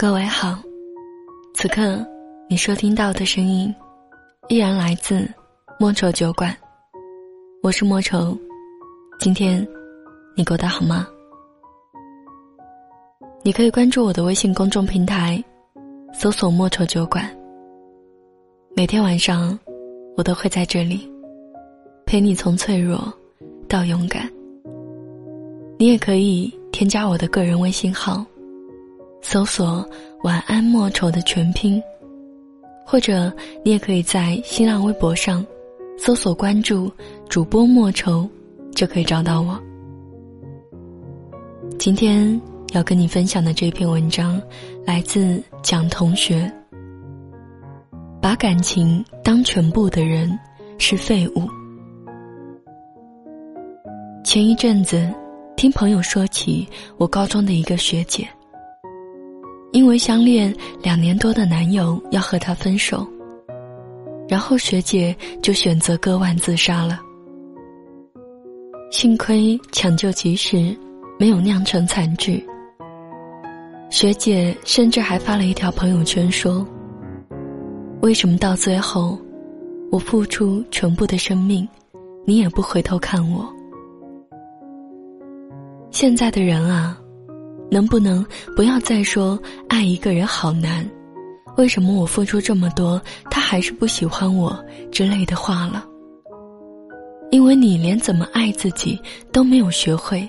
各位好，此刻你收听到的声音，依然来自莫愁酒馆。我是莫愁，今天你过得好吗？你可以关注我的微信公众平台，搜索“莫愁酒馆”。每天晚上，我都会在这里，陪你从脆弱到勇敢。你也可以添加我的个人微信号。搜索“晚安莫愁”的全拼，或者你也可以在新浪微博上搜索关注主播莫愁，就可以找到我。今天要跟你分享的这篇文章来自蒋同学。把感情当全部的人是废物。前一阵子听朋友说起我高中的一个学姐。因为相恋两年多的男友要和她分手，然后学姐就选择割腕自杀了。幸亏抢救及时，没有酿成惨剧。学姐甚至还发了一条朋友圈说：“为什么到最后，我付出全部的生命，你也不回头看我？”现在的人啊。能不能不要再说爱一个人好难？为什么我付出这么多，他还是不喜欢我之类的话了？因为你连怎么爱自己都没有学会，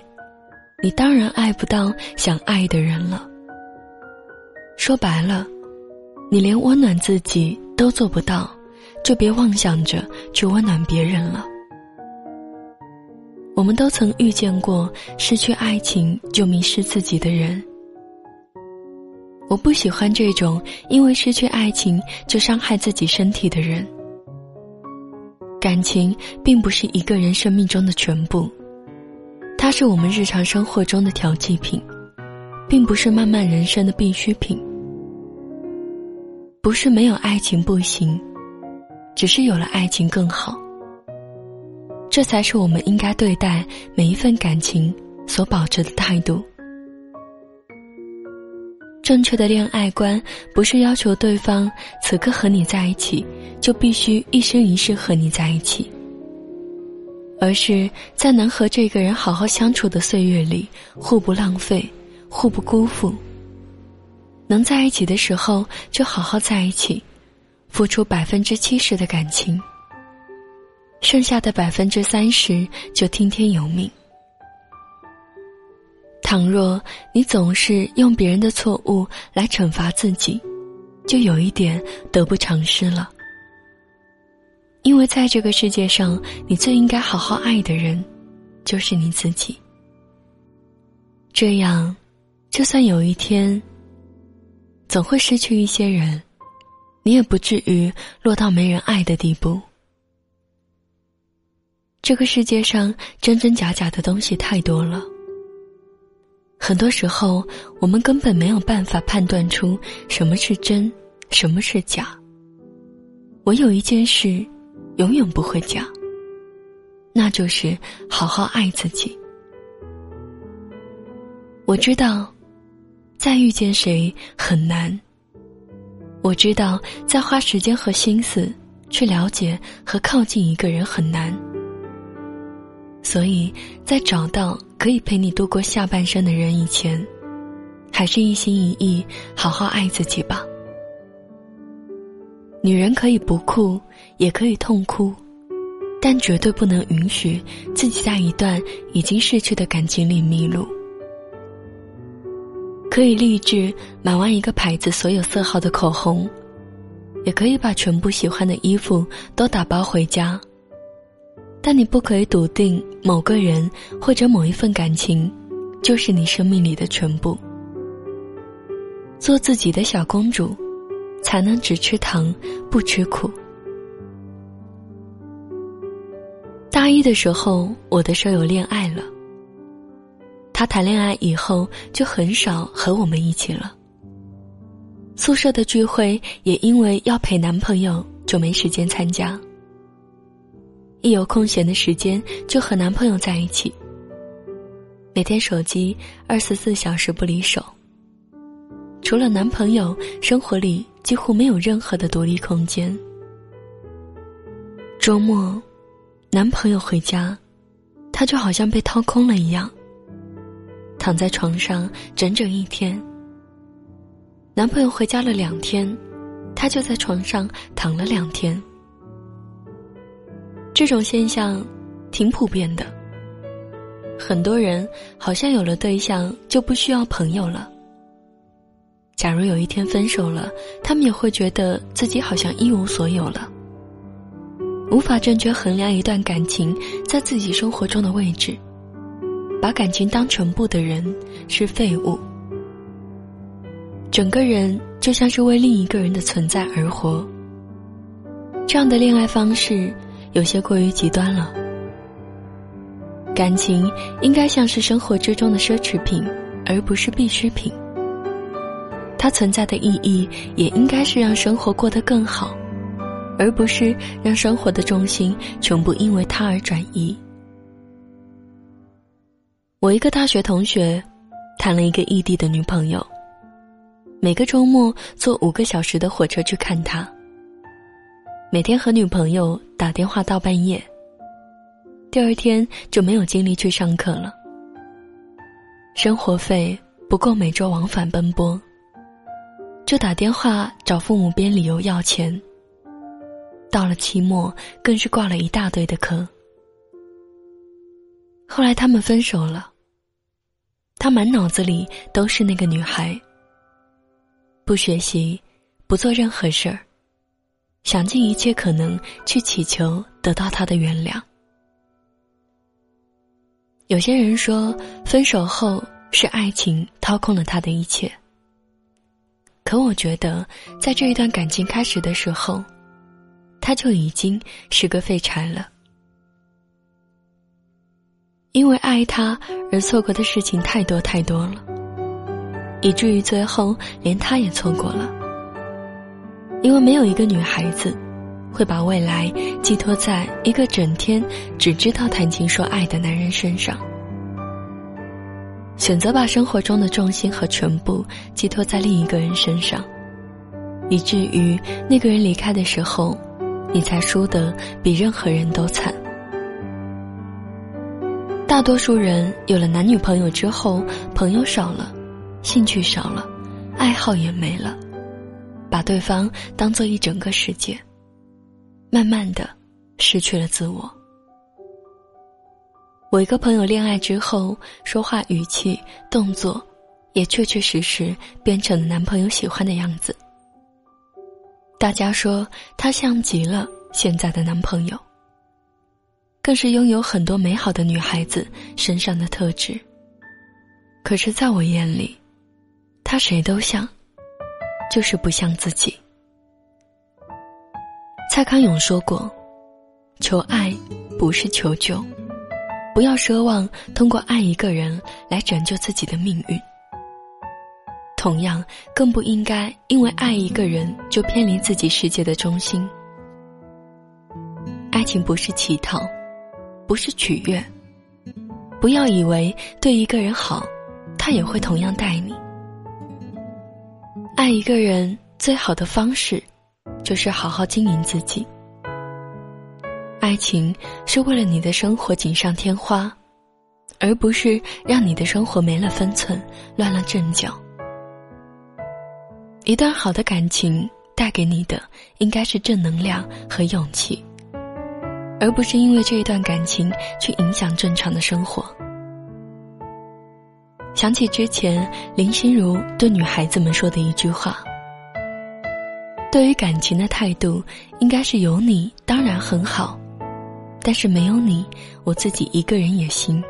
你当然爱不到想爱的人了。说白了，你连温暖自己都做不到，就别妄想着去温暖别人了。我们都曾遇见过失去爱情就迷失自己的人。我不喜欢这种因为失去爱情就伤害自己身体的人。感情并不是一个人生命中的全部，它是我们日常生活中的调剂品，并不是漫漫人生的必需品。不是没有爱情不行，只是有了爱情更好。这才是我们应该对待每一份感情所保持的态度。正确的恋爱观不是要求对方此刻和你在一起就必须一生一世和你在一起，而是在能和这个人好好相处的岁月里，互不浪费，互不辜负。能在一起的时候就好好在一起，付出百分之七十的感情。剩下的百分之三十就听天由命。倘若你总是用别人的错误来惩罚自己，就有一点得不偿失了。因为在这个世界上，你最应该好好爱的人，就是你自己。这样，就算有一天总会失去一些人，你也不至于落到没人爱的地步。这个世界上真真假假的东西太多了，很多时候我们根本没有办法判断出什么是真，什么是假。我有一件事，永远不会假，那就是好好爱自己。我知道，再遇见谁很难。我知道，再花时间和心思去了解和靠近一个人很难。所以在找到可以陪你度过下半生的人以前，还是一心一意好好爱自己吧。女人可以不哭，也可以痛哭，但绝对不能允许自己在一段已经逝去的感情里迷路。可以立志买完一个牌子所有色号的口红，也可以把全部喜欢的衣服都打包回家。但你不可以笃定某个人或者某一份感情，就是你生命里的全部。做自己的小公主，才能只吃糖不吃苦。大一的时候，我的舍友恋爱了。她谈恋爱以后就很少和我们一起了。宿舍的聚会也因为要陪男朋友，就没时间参加。一有空闲的时间，就和男朋友在一起。每天手机二十四小时不离手。除了男朋友，生活里几乎没有任何的独立空间。周末，男朋友回家，她就好像被掏空了一样，躺在床上整整一天。男朋友回家了两天，她就在床上躺了两天。这种现象挺普遍的。很多人好像有了对象就不需要朋友了。假如有一天分手了，他们也会觉得自己好像一无所有了。无法正确衡量一段感情在自己生活中的位置，把感情当全部的人是废物。整个人就像是为另一个人的存在而活。这样的恋爱方式有些过于极端了。感情应该像是生活之中的奢侈品，而不是必需品。它存在的意义也应该是让生活过得更好，而不是让生活的重心全部因为它而转移。我一个大学同学，谈了一个异地的女朋友，每个周末坐五个小时的火车去看他，每天和女朋友打电话到半夜。第二天就没有精力去上课了。生活费不够每周往返奔波，就打电话找父母编理由要钱。到了期末，更是挂了一大堆的科。后来他们分手了。他满脑子里都是那个女孩。不学习，不做任何事儿，想尽一切可能去祈求得到他的原谅。有些人说，分手后是爱情掏空了他的一切。可我觉得，在这一段感情开始的时候，他就已经是个废柴了。因为爱他而错过的事情太多太多了，以至于最后连他也错过了。因为没有一个女孩子，会把未来寄托在一个整天只知道谈情说爱的男人身上。选择把生活中的重心和全部寄托在另一个人身上，以至于那个人离开的时候，你才输得比任何人都惨。大多数人有了男女朋友之后，朋友少了，兴趣少了，爱好也没了，把对方当做一整个世界，慢慢的失去了自我。我一个朋友恋爱之后，说话语气、动作，也确确实实变成了男朋友喜欢的样子。大家说他像极了现在的男朋友，更是拥有很多美好的女孩子身上的特质。可是，在我眼里，他谁都像，就是不像自己。蔡康永说过：“求爱不是求救。”不要奢望通过爱一个人来拯救自己的命运。同样，更不应该因为爱一个人就偏离自己世界的中心。爱情不是乞讨，不是取悦。不要以为对一个人好，他也会同样待你。爱一个人最好的方式，就是好好经营自己。爱情是为了你的生活锦上添花，而不是让你的生活没了分寸、乱了阵脚。一段好的感情带给你的应该是正能量和勇气，而不是因为这一段感情去影响正常的生活。想起之前林心如对女孩子们说的一句话：“对于感情的态度，应该是有你当然很好。”但是没有你，我自己一个人也行。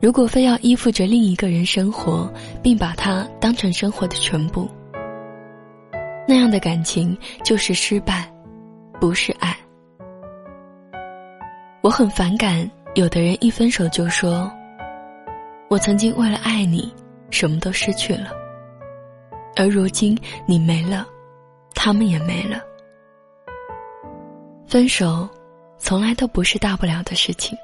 如果非要依附着另一个人生活，并把他当成生活的全部，那样的感情就是失败，不是爱。我很反感有的人一分手就说：“我曾经为了爱你，什么都失去了，而如今你没了，他们也没了。”分手。从来都不是大不了的事情。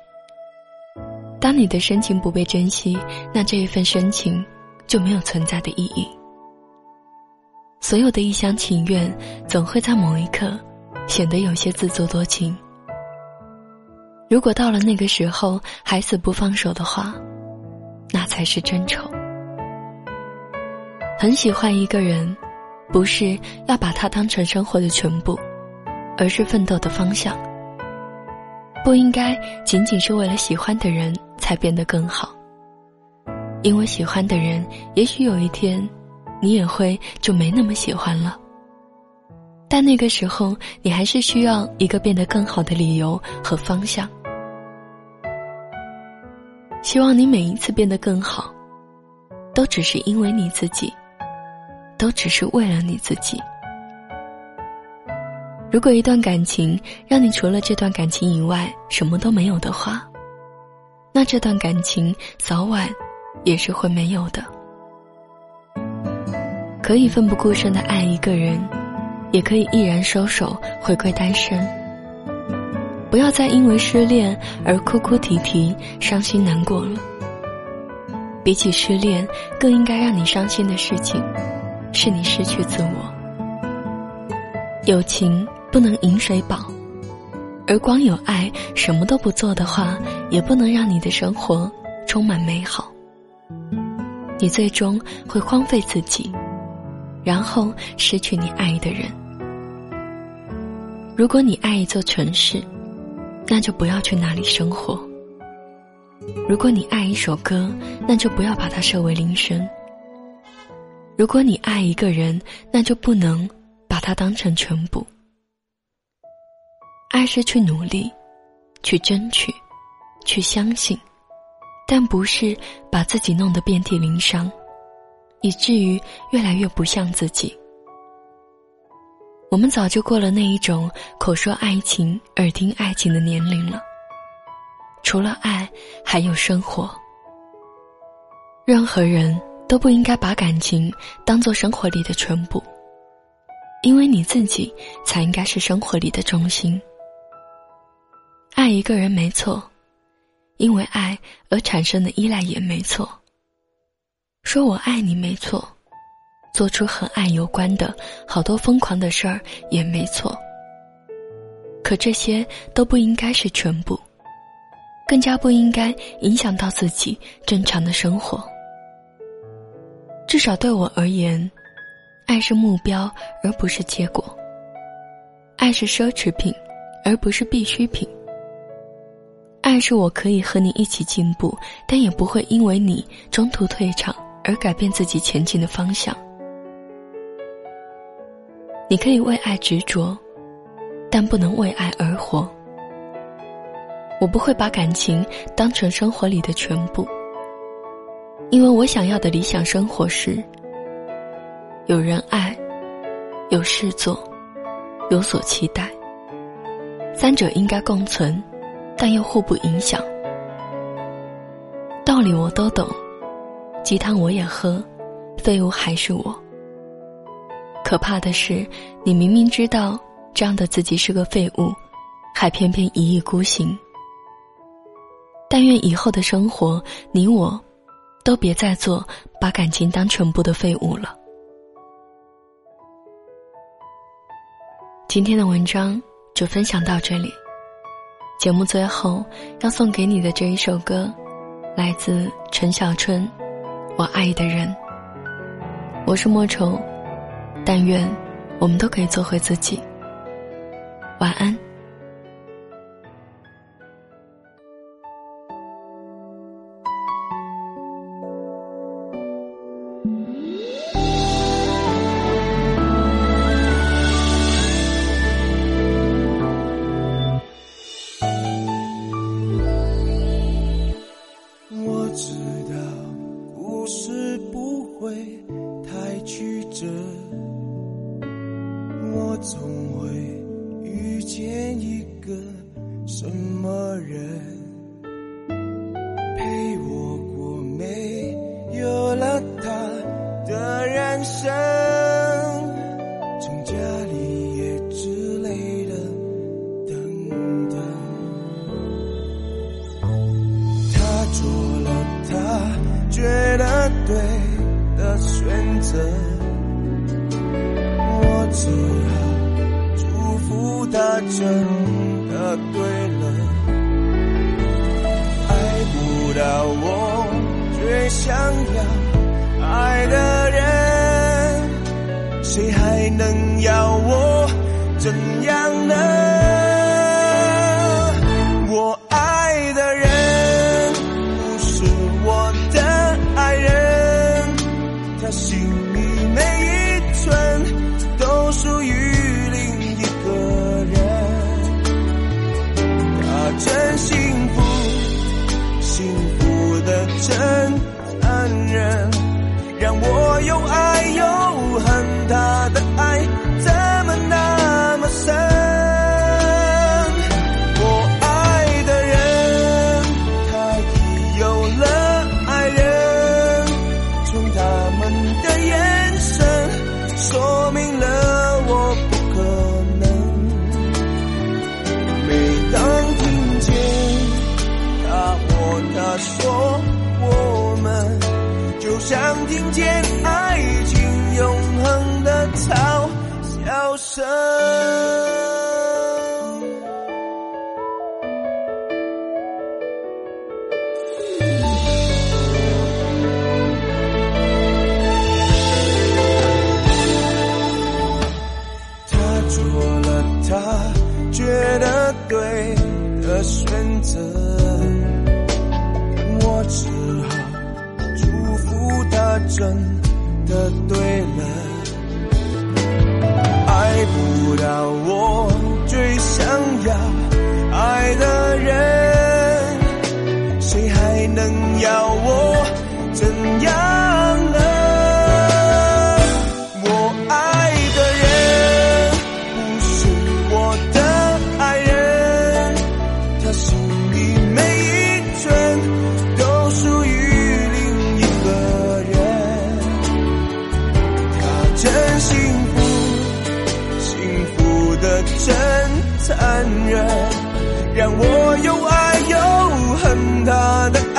当你的深情不被珍惜，那这一份深情就没有存在的意义。所有的一厢情愿，总会在某一刻显得有些自作多情。如果到了那个时候还死不放手的话，才是真丑。很喜欢一个人，不是要把他当成生活的全部，而是奋斗的方向。不应该仅仅是为了喜欢的人才变得更好，因为喜欢的人，也许有一天，你也会就没那么喜欢了。但那个时候，你还是需要一个变得更好的理由和方向。希望你每一次变得更好，都只是因为你自己，都只是为了你自己。如果一段感情让你除了这段感情以外什么都没有的话，那这段感情早晚也是会没有的。可以奋不顾身的爱一个人，也可以毅然收手回归单身。不要再因为失恋而哭哭啼啼、伤心难过了。比起失恋，更应该让你伤心的事情，是你失去自我。友情不能饮水饱，而光有爱什么都不做的话，也不能让你的生活充满美好。你最终会荒废自己，然后失去你爱的人。如果你爱一座城市，那就不要去那里生活。如果你爱一首歌，那就不要把它设为铃声。如果你爱一个人，那就不能把它当成全部。爱是去努力，去争取，去相信，但不是把自己弄得遍体鳞伤，以至于越来越不像自己。我们早就过了那一种口说爱情、耳听爱情的年龄了。除了爱，还有生活。任何人都不应该把感情当做生活里的全部，因为你自己才应该是生活里的中心。爱一个人没错，因为爱而产生的依赖也没错。说我爱你没错。做出和爱有关的好多疯狂的事儿也没错，可这些都不应该是全部，更加不应该影响到自己正常的生活。至少对我而言，爱是目标而不是结果，爱是奢侈品而不是必需品。爱是我可以和你一起进步，但也不会因为你中途退场而改变自己前进的方向。你可以为爱执着，但不能为爱而活。我不会把感情当成生活里的全部，因为我想要的理想生活是：有人爱，有事做，有所期待。三者应该共存，但又互不影响。道理我都懂，鸡汤我也喝，废物还是我。可怕的是，你明明知道这样的自己是个废物，还偏偏一意孤行。但愿以后的生活，你我，都别再做把感情当全部的废物了。今天的文章就分享到这里。节目最后要送给你的这一首歌，来自陈小春，《我爱的人》。我是莫愁。但愿我们都可以做回自己。晚安。我知道故事不会太曲折。我总会遇见一个什么人，祝福他真的对了。爱不到我最想要爱的人，谁还能要我怎样呢？想听见爱情永恒的嘲笑声他做了他觉得对的选择。真的对了，爱不到我让我又爱又恨他的